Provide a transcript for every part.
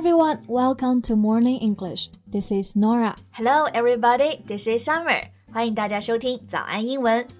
everyone, welcome to Morning English. This is Norah. Hello everybody, this is Summer. 欢迎大家收听早安英文。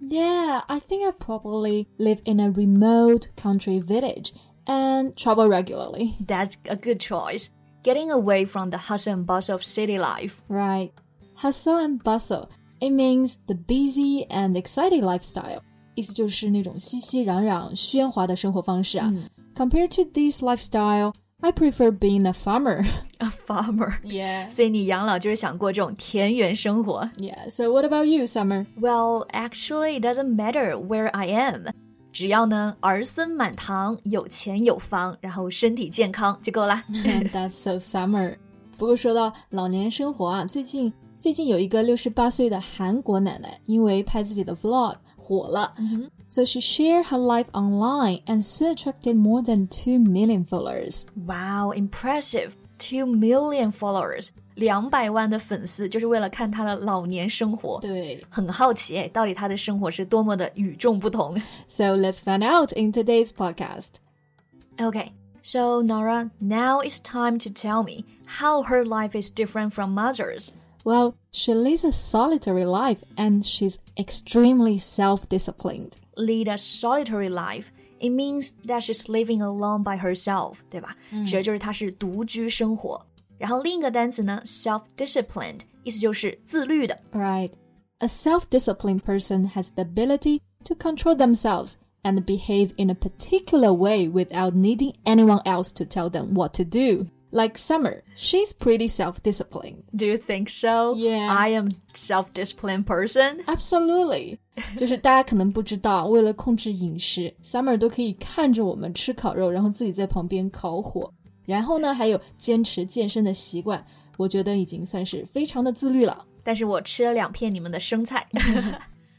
Yeah, I think I probably live in a remote country village and travel regularly. That's a good choice. Getting away from the hustle and bustle of city life. Right. Hustle and bustle. It means the busy and exciting lifestyle. 意思就是那种熙熙攘攘、喧哗的生活方式啊。Compared to this lifestyle, I prefer being a farmer. A farmer. Yeah. 所以你养老就是想过这种田园生活。 Yeah. So what about you, Summer? Well, actually, it doesn't matter where I am. 只要呢儿孙满堂，有钱有房，然后身体健康就够啦。 That's so summer. 不过说到老年生活啊，最近最近有一个六十八岁的韩国奶奶，因为拍自己的 vlog 火了。 So she shared her life online and soon attracted more than 2 million followers. Wow, impressive! 2 million followers. 两百万的粉丝就是为了看他的老年生活，对，很好奇哎，到底他的生活是多么的与众不同。So let's find out in today's podcast. Okay, so Norah, now it's time to tell me how her life is different from others. Well, she leads a solitary life and she's extremely self disciplined Lead a solitary life. It means that she's living alone by herself，对吧？指的就是她是独居生活。然后另一个单词呢，self-disciplined，意思就是自律的。 Right. A self-disciplined person has the ability to control themselves and behave in a particular way without needing anyone else to tell them what to do. Like Summer, she's pretty self-disciplined. Do you think so? Yeah. I am self-disciplined person. Absolutely. 就是大家可能不知道，为了控制饮食，Summer 都可以看着我们吃烤肉，然后自己在旁边烤火。然后呢，还有坚持健身的习惯，我觉得已经算是非常的自律了。但是我吃了两片你们的生菜。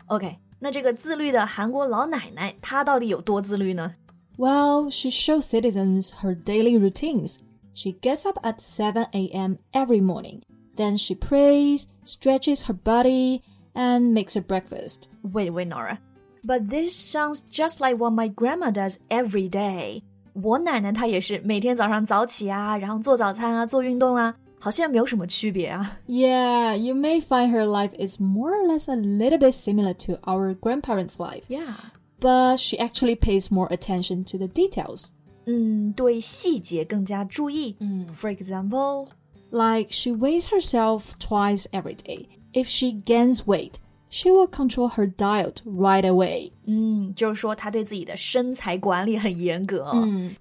OK，那这个自律的韩国老奶奶，她到底有多自律呢？ Well, she shows citizens her daily routines. she gets up at 7 a.m. every morning. Then she prays, stretches her body, and makes her breakfast. Wait, wait, Norah. But this sounds just like what my grandma does every day. 我奶奶她也是每天早上早起啊，然后做早餐啊，做运动啊，好像没有什么区别啊。Yeah, you may find her life is more or less a little bit similar to our grandparents' life. Yeah, but she actually pays more attention to the details. 嗯，对细节更加注意。嗯，For example， Like she weighs herself twice every day. If she gains weight, she will control her diet right away. 嗯，就是说她对自己的身材管理很严格。嗯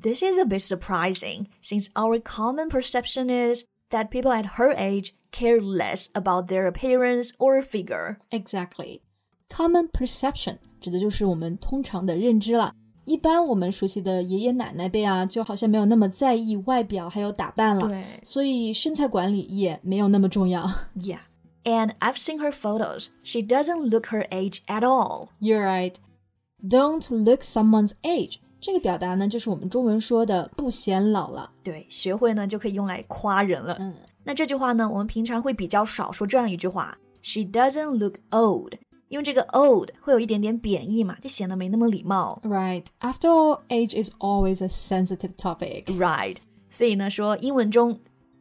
This is a bit surprising, since our common perception is that people at her age care less about their appearance or figure. Exactly. Common perception 指的就是我们通常的认知了。 一般我们熟悉的爷爷奶奶辈啊，就好像没有那么在意外表还有打扮了，对所以身材管理也没有那么重要。Yeah. And I've seen her photos. She doesn't look her age at all. You're right. Don't look someone's age. 这个表达呢，就是我们中文说的不显老了。对，学会呢就可以用来夸人了。嗯，那这句话呢，我们平常会比较少说这样一句话：She doesn't look old，因为这个 old 会有一点点贬义嘛，就显得没那么礼貌。Right. After all, age is always a sensitive topic. Right，所以呢，说英文中，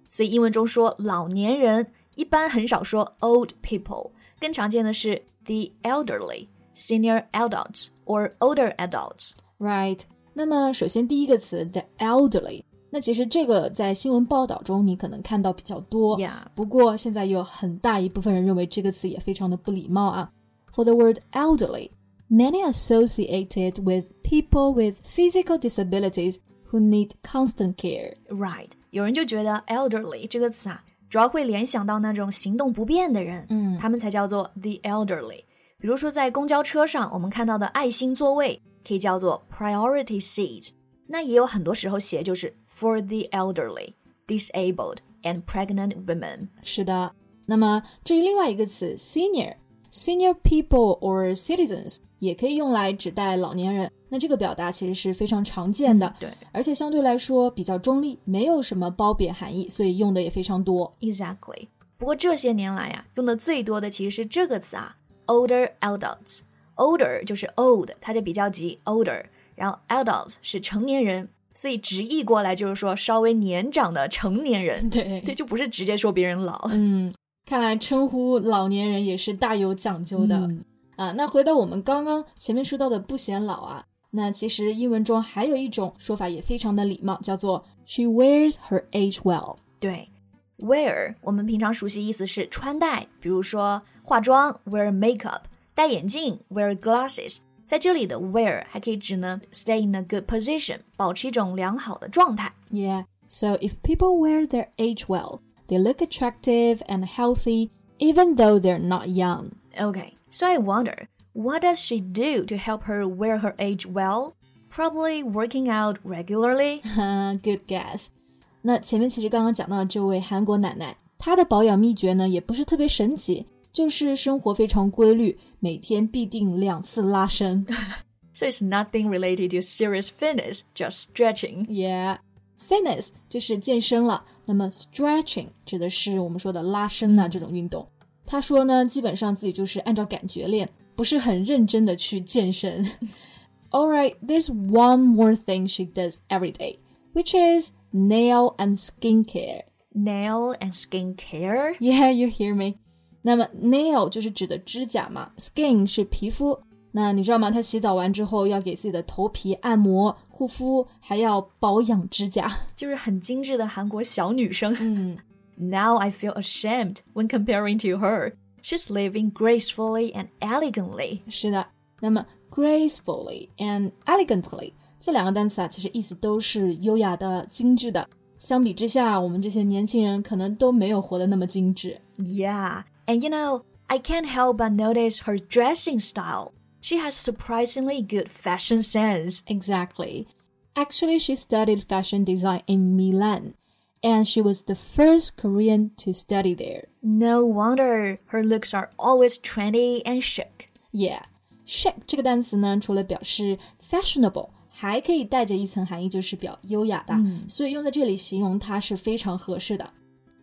所以英文中说老年人一般很少说 old people，更常见的是 the elderly、senior adults or older adults。Right. 那么，首先第一个词 the elderly，那其实这个在新闻报道中你可能看到比较多。Yeah 不过现在有很大一部分人认为这个词也非常的不礼貌啊。For the word elderly, many associate it with people with physical disabilities who need constant care. Right，有人就觉得 elderly 这个词啊，主要会联想到那种行动不便的人，嗯他们才叫做 the elderly。比如说在公交车上，我们看到的爱心座位可以叫做 priority seat，那也有很多时候写就是 for the elderly、disabled and pregnant women。是的，那么至于另外一个词 Senior，senior people or citizens 也可以用来指代老年人。那这个表达其实是非常常见的，对，而且相对来说比较中立，没有什么褒贬含义，所以用的也非常多。Exactly。不过这些年来呀，用的最多的其实是这个词啊，older adults。older 就是 old，它就比较级 older，然后 adults 是成年人，所以直译过来就是说稍微年长的成年人。对对，就不是直接说别人老。嗯，看来称呼老年人也是大有讲究的、嗯啊。那回到我们刚刚前面说到的不显老啊，那其实英文中还有一种说法也非常的礼貌，叫做 She wears her age well。对，wear 我们平常熟悉意思是穿戴，比如说化妆 wear makeup，戴眼镜 wear glasses。在这里的 wear 还可以指呢 stay in a good position，保持一种良好的状态。Yeah. So if people wear their age well, they look attractive and healthy, even though they're not young. Okay, so I wonder, what does she do to help her wear her age well? Probably working out regularly. Good guess. 那前面其实刚刚讲到的这位韩国奶奶，她的保养秘诀呢也不是特别神奇，就是生活非常规律，每天必定两次拉伸。 So it's nothing related to serious fitness, just stretching. Yeah, fitness 就是健身了。那么 stretching 指的是我们说的拉伸呐、这种运动。她说呢，基本上自己就是按照感觉练，不是很认真的去健身。Alright, there's one more thing she does every day, which is nail and skincare. Nail and skincare? Yeah, you hear me. 那么 nail 就是指的指甲嘛，skin 是皮肤。 那你知道吗？她洗澡完之后要给自己的头皮按摩、护肤，还要保养指甲。就是很精致的韩国小女生。嗯 Now I feel ashamed when comparing to her. She's living gracefully and elegantly. 是的。那么 gracefully and elegantly 这两个单词啊，其实意思都是优雅的、精致的。相比之下，我们这些年轻人可能都没有活得那么精致。 Yeah, and you know, I can't help but notice her dressing style. She has surprisingly good fashion sense. Exactly. Actually, she studied fashion design in Milan, and she was the first Korean to study there. No wonder her looks are always trendy and chic. Yeah, chic 这个单词呢，除了表示 fashionable，还可以带着一层含义，就是表优雅的，所以用在这里形容它是非常合适的。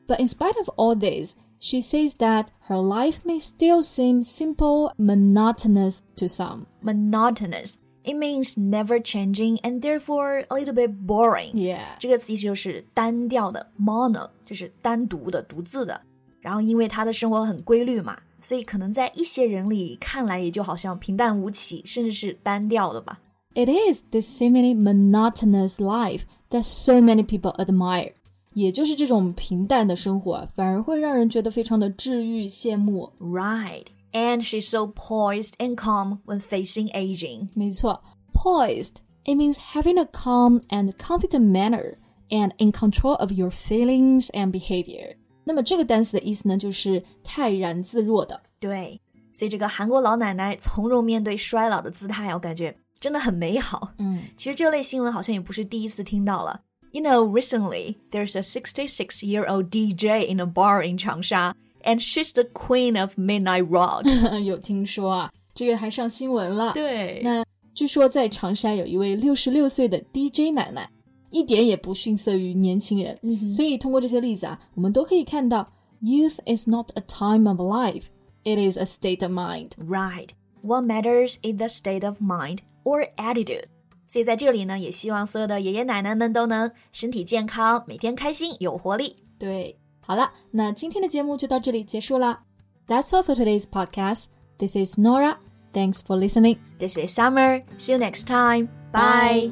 But in spite of all this, she says that her life may still seem simple, monotonous to some. Monotonous. It means never changing and therefore a little bit boring. Yeah. 这个词意思就是单调的，mono 就是单独的、独自的。然后因为她的生活很规律嘛，所以可能在一些人里看来也就好像平淡无奇，甚至是单调的吧。 It is the seemingly monotonous life that so many people admire. 也就是这种平淡的生活，反而会让人觉得非常的治愈、羡慕。Right. And she's so poised and calm when facing aging. 没错，poised it means having a calm and confident manner and in control of your feelings and behavior。那么这个单词的意思呢，就是泰然自若的。对，所以这个韩国老奶奶从容面对衰老的姿态，我感觉真的很美好。嗯其实这类新闻好像也不是第一次听到了。You know, recently there's a 66-year-old DJ in a bar in Changsha, and she's the queen of midnight rock. 有听说啊，这个还上新闻了。对那据说在长沙有一位六十六岁的 DJ 奶奶，一点也不逊色于年轻人。所以通过这些例子啊，我们都可以看到，youth is not a time of life, it is a state of mind。 Right. What matters is the state of mind or attitude. 所以在这里呢，也希望所有的爷爷奶奶们都能身体健康，每天开心有活力。对，好了，那今天的节目就到这里结束了。That's all for today's podcast. This is Nora. Thanks for listening. This is Summer. See you next time. Bye. Bye.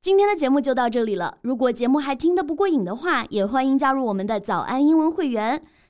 今天的节目就到这里了。如果节目还听得不过瘾的话，也欢迎加入我们的早安英文会员。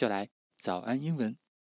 就来早安英文。